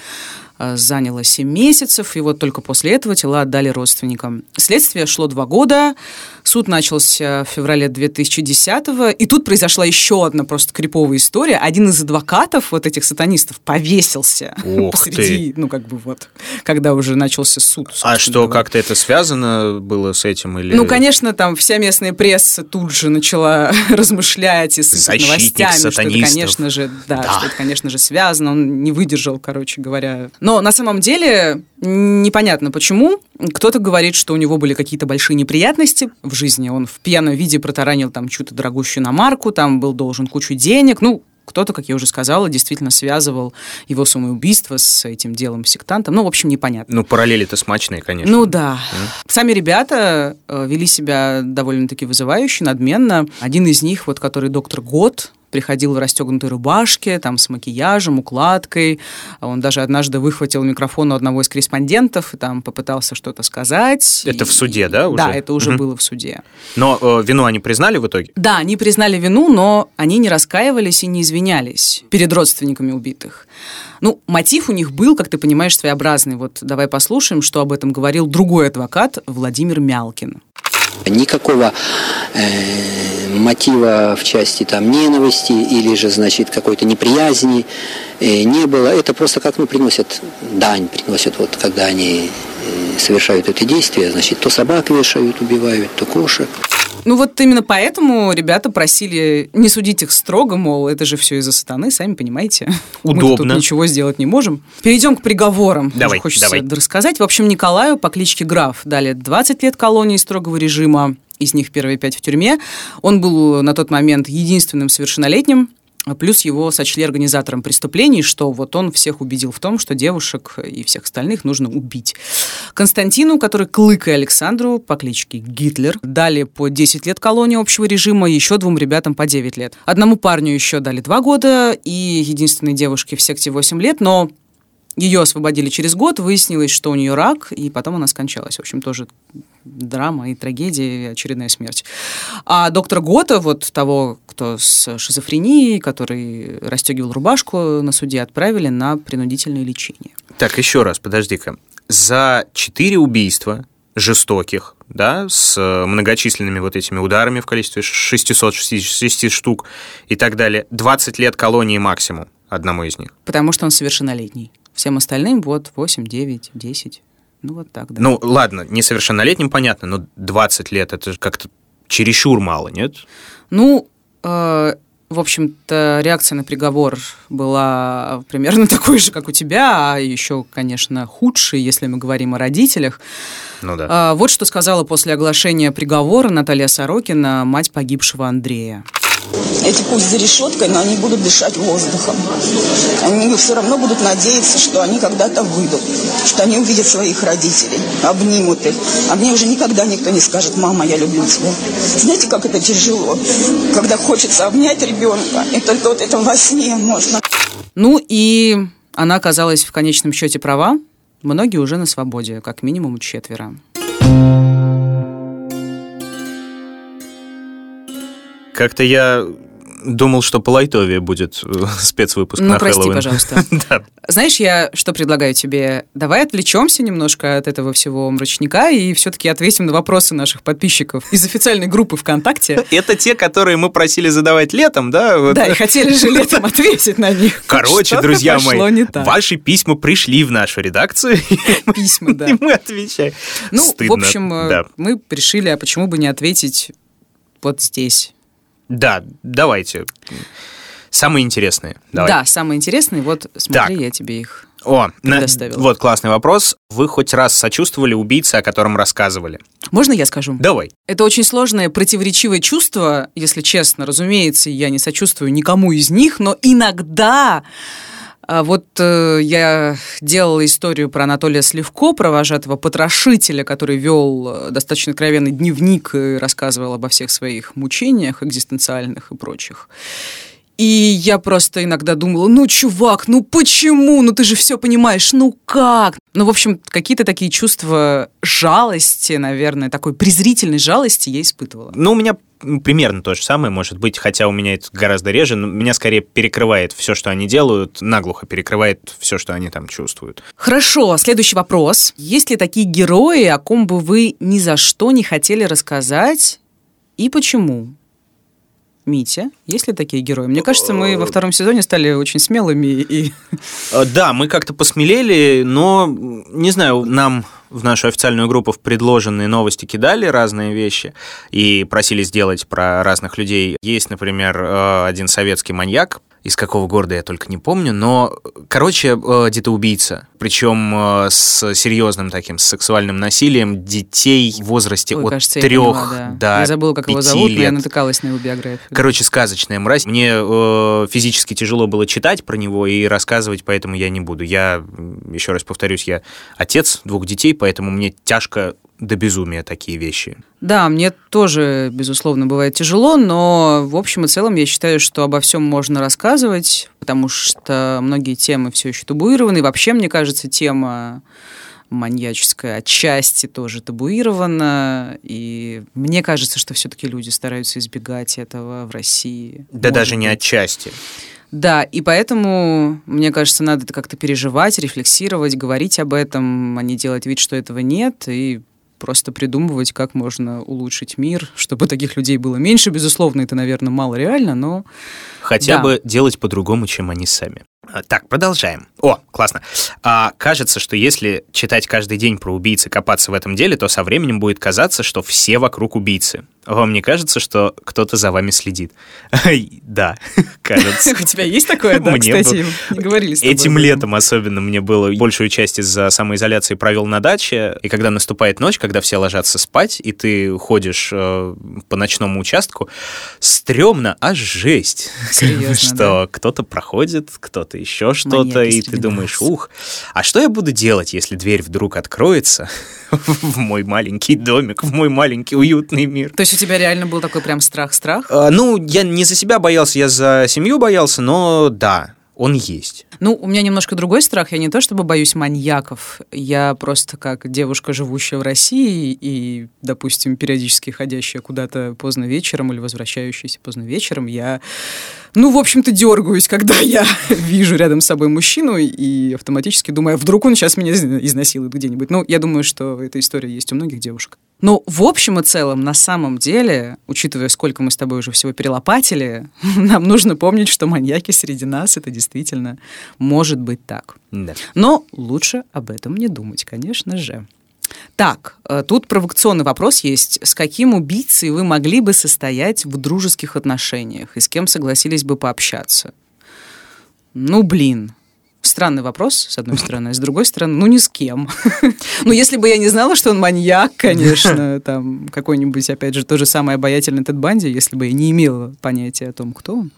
э, заняло 7 месяцев, и вот только после этого тела отдали родственникам. Следствие шло два года, суд начался в феврале 2010-го, и тут произошла еще одна просто криповая история. Один из адвокатов вот этих сатанистов повесился Ох посреди, ты. ну как бы вот, когда уже начался суд. А что, как-то это связано было с этим? Или... Ну, конечно, там вся местная пресса тут же начала размышлять и с новостями, что это, конечно же, да, да, что это, конечно же, связано, он не выдержал, короче говоря. Но на самом деле непонятно почему. Кто-то говорит, что у него были какие-то большие неприятности в жизни. Он в пьяном виде протаранил там чью-то дорогущую намарку, там был должен кучу денег. Ну, кто-то, как я уже сказала, действительно связывал его самоубийство с этим делом сектантом. Ну, в общем, непонятно. Ну, параллели-то смачные, конечно. Ну, да. Mm. Сами ребята э, вели себя довольно-таки вызывающе, надменно. Один из них, вот который доктор Год, приходил в расстегнутой рубашке, там, с макияжем, укладкой. Он даже однажды выхватил микрофон у одного из корреспондентов и там попытался что-то сказать. Это и... в суде, да? Уже? Да, это уже угу. было в суде. Но э, вину они признали в итоге? Да, они признали вину, но они не раскаивались и не извинялись перед родственниками убитых. Ну, мотив у них был, как ты понимаешь, своеобразный. Вот давай послушаем, что об этом говорил другой адвокат Владимир Мялкин. Никакого э, мотива в части там ненависти или же, значит, какой-то неприязни э, не было. Это просто как ну, приносят дань, приносят, вот когда они совершают это действие, значит, то собак вешают, убивают, то кошек. Ну вот именно поэтому ребята просили не судить их строго, мол, это же все из-за сатаны, сами понимаете. Удобно. Мы тут ничего сделать не можем. Перейдем к приговорам. Давай, Хочется давай. рассказать. В общем, Николаю по кличке Граф дали 20 лет колонии строгого режима, из них первые пять в тюрьме. Он был на тот момент единственным совершеннолетним Плюс его сочли организатором преступлений, что вот он всех убедил в том, что девушек и всех остальных нужно убить. Константину, который Клык и Александру по кличке Гитлер, дали по 10 лет колонии общего режима, еще двум ребятам по 9 лет. Одному парню еще дали 2 года, и единственной девушке в секте 8 лет, но ее освободили через год, выяснилось, что у нее рак, и потом она скончалась. В общем, тоже драма и трагедия, и очередная смерть. А доктор Гота, вот того, кто с шизофренией, который расстегивал рубашку на суде, отправили на принудительное лечение. Так, еще раз, подожди-ка. За четыре убийства жестоких, да, с многочисленными вот этими ударами в количестве 666 штук и так далее, 20 лет колонии максимум одному из них. Потому что он совершеннолетний. Всем остальным вот 8, 9, 10. Ну, вот так, да. Ну, ладно, несовершеннолетним понятно, но 20 лет это как-то чересчур мало, нет? Ну, э, В общем-то, реакция на приговор была примерно такой же, как у тебя, а еще, конечно, худшей, если мы говорим о родителях. Ну да. А, вот что сказала после оглашения приговора Наталья Сорокина, мать погибшего Андрея. Эти пусть за решеткой, но они будут дышать воздухом. Они все равно будут надеяться, что они когда-то выйдут, что они увидят своих родителей, обнимут их. А мне уже никогда никто не скажет, мама, я люблю тебя. Знаете, как это тяжело, когда хочется обнять ребенка, и только вот это во сне можно. Ну и она оказалась в конечном счете права. Многие уже на свободе, как минимум четверо. Как-то я думал, что по лайтове будет э, спецвыпуск Ну, на прости, Хэллоуин. пожалуйста. Да. Знаешь, я что предлагаю тебе? Давай отвлечемся немножко от этого всего мрачника и все-таки ответим на вопросы наших подписчиков из официальной группы ВКонтакте. Это те, которые мы просили задавать летом, да? Вот. Да, и хотели же летом ответить на них. Короче, Что-то друзья мои, ваши письма пришли в нашу редакцию, Письма, да. и мы отвечаем. Ну, Стыдно, в общем, э, да. мы решили, а почему бы не ответить вот здесь. Да, давайте. Самые интересные. Давай. Да, самое интересное, вот смотри, Так. я тебе их... О, на- вот классный вопрос. Вы хоть раз сочувствовали убийце, о котором рассказывали? Можно я скажу? Давай. Это очень сложное противоречивое чувство, если честно. Разумеется, я не сочувствую никому из них, но иногда... а, Вот э, я делала историю про Анатолия Сливко, про вожатого потрошителя, который вел э, достаточно откровенный дневник и рассказывал обо всех своих мучениях экзистенциальных и прочих. И я просто иногда думала, ну, чувак, ну почему? Ну ты же все понимаешь, ну как? Ну, в общем, какие-то такие чувства жалости, наверное, такой презрительной жалости я испытывала. Ну, у меня примерно то же самое, может быть, хотя у меня это гораздо реже, но меня скорее перекрывает все, что они делают, наглухо перекрывает все, что они там чувствуют. Хорошо, следующий вопрос. Есть ли такие герои, о ком бы вы ни за что не хотели рассказать и почему? Митя, есть ли такие герои? Мне кажется, мы во втором сезоне стали очень смелыми и Э, Да, мы как-то посмелели, но, не знаю, нам в нашу официальную группу в предложенные новости кидали разные вещи и просили сделать про разных людей. Есть, например, э, один советский маньяк, из какого города я только не помню, но, короче, э, детоубийца, причем э, с серьезным таким с сексуальным насилием детей в возрасте Ой, от кажется, я трех поняла, да. до Я забыла, как его зовут, но я лет. натыкалась на его биографию. Короче, сказочная мразь. Мне э, физически тяжело было читать про него и рассказывать, поэтому я не буду. Я, еще раз повторюсь, я отец двух детей, поэтому мне тяжко до безумия такие вещи. Да, мне тоже, безусловно, бывает тяжело, но в общем и целом я считаю, что обо всем можно рассказывать, потому что многие темы все еще табуированы. И вообще, мне кажется, тема маньяческая отчасти тоже табуирована. И мне кажется, что все-таки люди стараются избегать этого в России. Да Может даже не быть. отчасти. Да, и поэтому, мне кажется, надо это как-то переживать, рефлексировать, говорить об этом, а не делать вид, что этого нет, и просто придумывать, как можно улучшить мир, чтобы таких людей было меньше. Безусловно, это, наверное, мало реально, но Хотя Да. бы делать по-другому, чем они сами. А, Так, продолжаем. О, классно. А, кажется, что если читать каждый день про убийцы, копаться в этом деле, то со временем будет казаться, что все вокруг убийцы. Вам не кажется, что кто-то за вами следит? Да, кажется. у тебя есть такое, да, кстати, не говорили Этим летом особенно мне было большую часть из-за самоизоляции провел на даче, и когда наступает ночь, когда все ложатся спать, и ты ходишь э, по ночному участку, стрёмно, аж жесть. Что кто-то проходит, кто-то еще что-то, и ты думаешь, ух, а что я буду делать, если дверь вдруг откроется в мой маленький домик, в мой маленький уютный мир? То есть у тебя реально был такой прям страх-страх? А, Ну, я не за себя боялся, я за семью боялся, но да, он есть. Ну, у меня немножко другой страх. Я не то чтобы боюсь маньяков. Я просто как девушка, живущая в России и, допустим, периодически ходящая куда-то поздно вечером или возвращающаяся поздно вечером, я, ну, в общем-то, дергаюсь, когда я вижу рядом с собой мужчину и автоматически думаю, а вдруг он сейчас меня изна- изнасилует где-нибудь. Ну, я думаю, что эта история есть у многих девушек. Но в общем и целом, на самом деле, учитывая, сколько мы с тобой уже всего перелопатили, нам нужно помнить, что маньяки среди нас, это действительно может быть так. Да. Но лучше об этом не думать, конечно же. Так, э, тут провокационный вопрос есть. С каким убийцей вы могли бы состоять в дружеских отношениях? И с кем согласились бы пообщаться? Ну, блин. Странный вопрос, с одной стороны, а с другой стороны, ну ни с кем. ну, если бы я не знала, что он маньяк, конечно, там какой-нибудь, опять же, то же самое обаятельный Тед Банди, если бы я не имела понятия о том, кто он.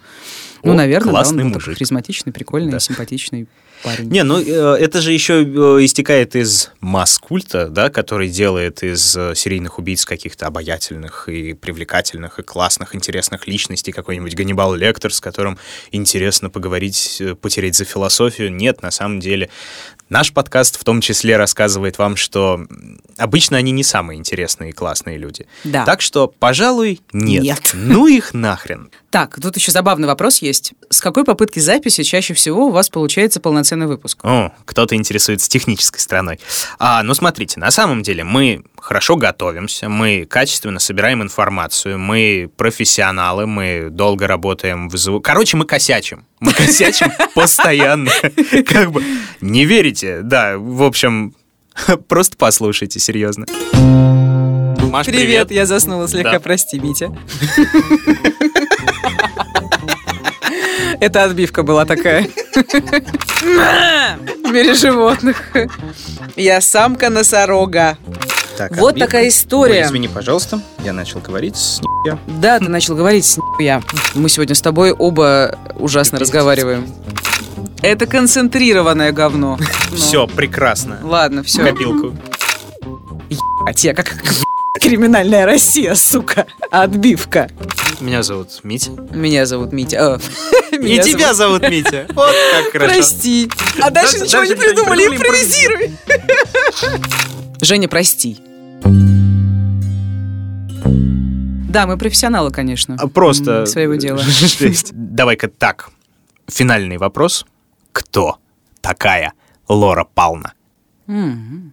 Ну, О, наверное, да, он классный был мужик. харизматичный, прикольный, Да. симпатичный парень. Не, ну э, это же еще э, истекает из масс-культа, да, который делает из э, серийных убийц каких-то обаятельных и привлекательных, и классных, интересных личностей какой-нибудь Ганнибал Лектор, с которым интересно поговорить, потереть за философию. Нет, на самом деле наш подкаст в том числе рассказывает вам, что обычно они не самые интересные и классные люди. Да. Так что, пожалуй, нет. Нет. Ну их нахрен. Так, тут еще забавный вопрос есть. С какой попытки записи чаще всего у вас получается полноценный выпуск? О, кто-то интересуется технической стороной. А, ну, смотрите, на самом деле мы хорошо готовимся, мы качественно собираем информацию, мы профессионалы, мы долго работаем в звук. Короче, мы косячим. Мы косячим постоянно. Как бы не верите? Да, в общем, просто послушайте, серьезно. Маш, привет. я заснула слегка, Да. прости, Митя. Это отбивка была такая. В мире животных. Я самка носорога. Так, Вот отбивка. такая история. Ой, извини, пожалуйста, я начал говорить с нихуя. Да, ты начал говорить с я. Мы сегодня с тобой оба ужасно разговариваем. Это концентрированное говно. Все, прекрасно. Ладно, все. Копилку. А тебе как криминальная Россия, сука. Отбивка. Меня зовут Митя. Меня зовут Митя. И тебя зовут- Митя. Вот как хорошо. Прости. А дальше ничего не придумали. Импровизируй. Женя, прости. Да, мы профессионалы, конечно. А Просто... Своего дела. Давай-ка так. Финальный вопрос. Кто такая Лора Пална? М,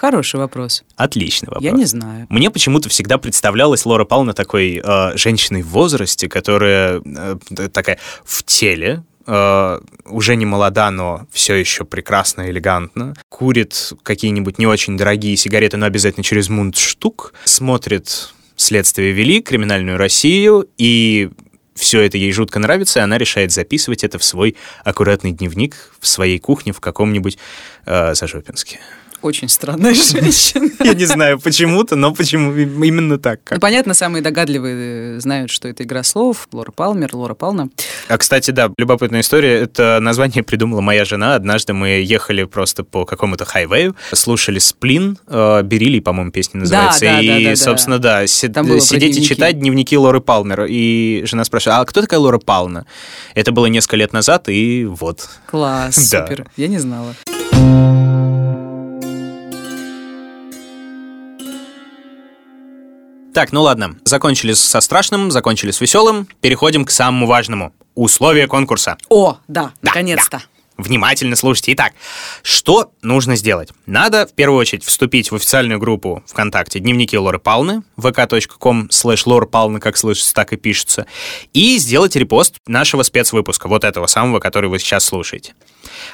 Хороший вопрос. Отличный вопрос. Я не знаю. Мне почему-то всегда представлялась Лора Пална такой э, женщиной в возрасте, которая э, такая в теле, э, уже не молода, но все еще прекрасно, элегантно, курит какие-нибудь не очень дорогие сигареты, но обязательно через мундштук, смотрит «Следствие вели», «Криминальную Россию», и все это ей жутко нравится, и она решает записывать это в свой аккуратный дневник в своей кухне в каком-нибудь э, Зажопинске. Очень странная женщина. Я не знаю почему-то, но почему именно так. Ну, понятно, самые догадливые э, знают, что это игра слов. Лора Палмер, Лора Пална. А, кстати, да, любопытная история. Это название придумала моя жена. Однажды мы ехали просто по какому-то хайвею, слушали «Сплин», э, «Берили», по-моему, песня называется. да, и, да, да, да. собственно, да, про сидеть и читать дневники Лоры Палмер. И жена спрашивает, а кто такая Лора Пална? Это было несколько лет назад, и вот. Класс, супер. Я не знала. Так, ну ладно. Закончили со страшным, закончили с веселым. Переходим к самому важному. Условия конкурса. О, да, наконец-то. Внимательно слушайте. Итак, что нужно сделать? Надо в первую очередь вступить в официальную группу ВКонтакте «Дневники Лоры Палны», vk.com slash Лора Палны, как слышится, так и пишется, и сделать репост нашего спецвыпуска, вот этого самого, который вы сейчас слушаете.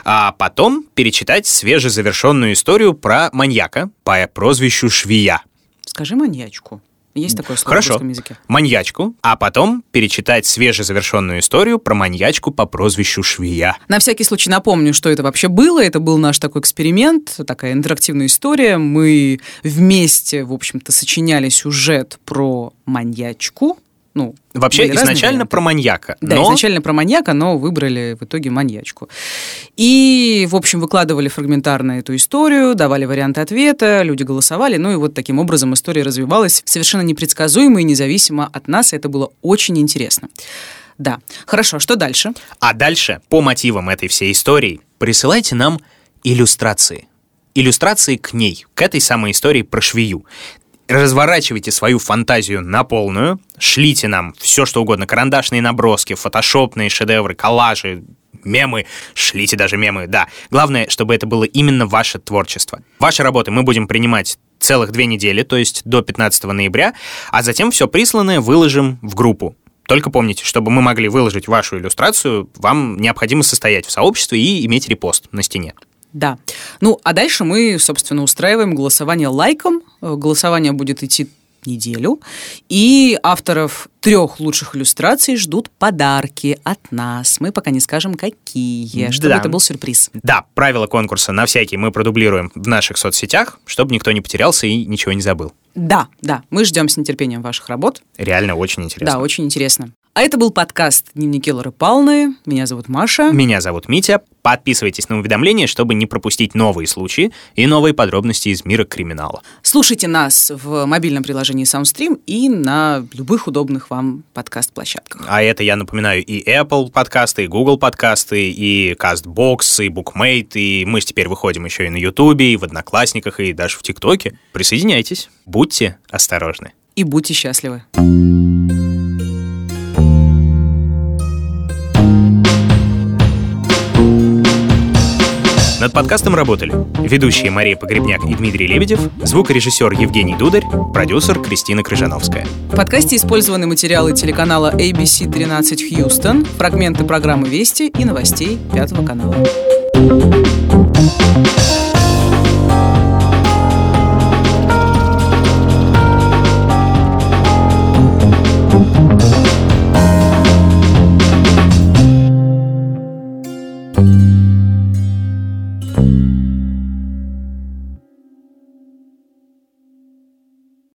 А потом перечитать свежезавершенную историю про маньяка по прозвищу Швия. Скажи маньячку. Есть такое слово в Хорошо. русском языке? Маньячку, а потом перечитать свежезавершенную историю про маньячку по прозвищу Швия. На всякий случай напомню, что это вообще было. Это был наш такой эксперимент, такая интерактивная история. Мы вместе, в общем-то, сочиняли сюжет про маньячку. Ну, Вообще, изначально про маньяка. Да, но... изначально про маньяка, но выбрали в итоге маньячку. И, в общем, выкладывали фрагментарно эту историю, давали варианты ответа, люди голосовали, ну и вот таким образом история развивалась совершенно непредсказуемо и независимо от нас, и это было очень интересно. Да. Хорошо, что дальше? А дальше, по мотивам этой всей истории, присылайте нам иллюстрации. Иллюстрации к ней, к этой самой истории про швею. Разворачивайте свою фантазию на полную, шлите нам все, что угодно, карандашные наброски, фотошопные шедевры, коллажи, мемы, шлите даже мемы, да. Главное, чтобы это было именно ваше творчество. Ваши работы мы будем принимать целых две недели, то есть до 15 ноября, а затем все присланное выложим в группу. Только помните, чтобы мы могли выложить вашу иллюстрацию, вам необходимо состоять в сообществе и иметь репост на стене. Да. Ну, а дальше мы, собственно, устраиваем голосование лайком. Э, Голосование будет идти неделю. И авторов трех лучших иллюстраций ждут подарки от нас. Мы пока не скажем, какие, чтобы Да. это был сюрприз. Да, правила конкурса на всякий мы продублируем в наших соцсетях, чтобы никто не потерялся и ничего не забыл. Да, да, мы ждем с нетерпением ваших работ. Реально очень интересно. Да, очень интересно. А это был подкаст «Дневники Лоры Палны». Меня зовут Маша. Меня зовут Митя. Подписывайтесь на уведомления, чтобы не пропустить новые случаи и новые подробности из мира криминала. Слушайте нас в мобильном приложении SoundStream и на любых удобных вам подкаст-площадках. А это, я напоминаю, и Apple подкасты, и Google подкасты, и CastBox, и Bookmate, и мы теперь выходим еще и на YouTube, и в Одноклассниках, и даже в ТикТоке. Присоединяйтесь, будьте осторожны. И будьте счастливы. Над подкастом работали ведущие Мария Погребняк и Дмитрий Лебедев, звукорежиссер Евгений Дударь, продюсер Кристина Крыжановская. В подкасте использованы материалы телеканала ABC-13 Хьюстон, фрагменты программы «Вести» и новостей Пятого канала.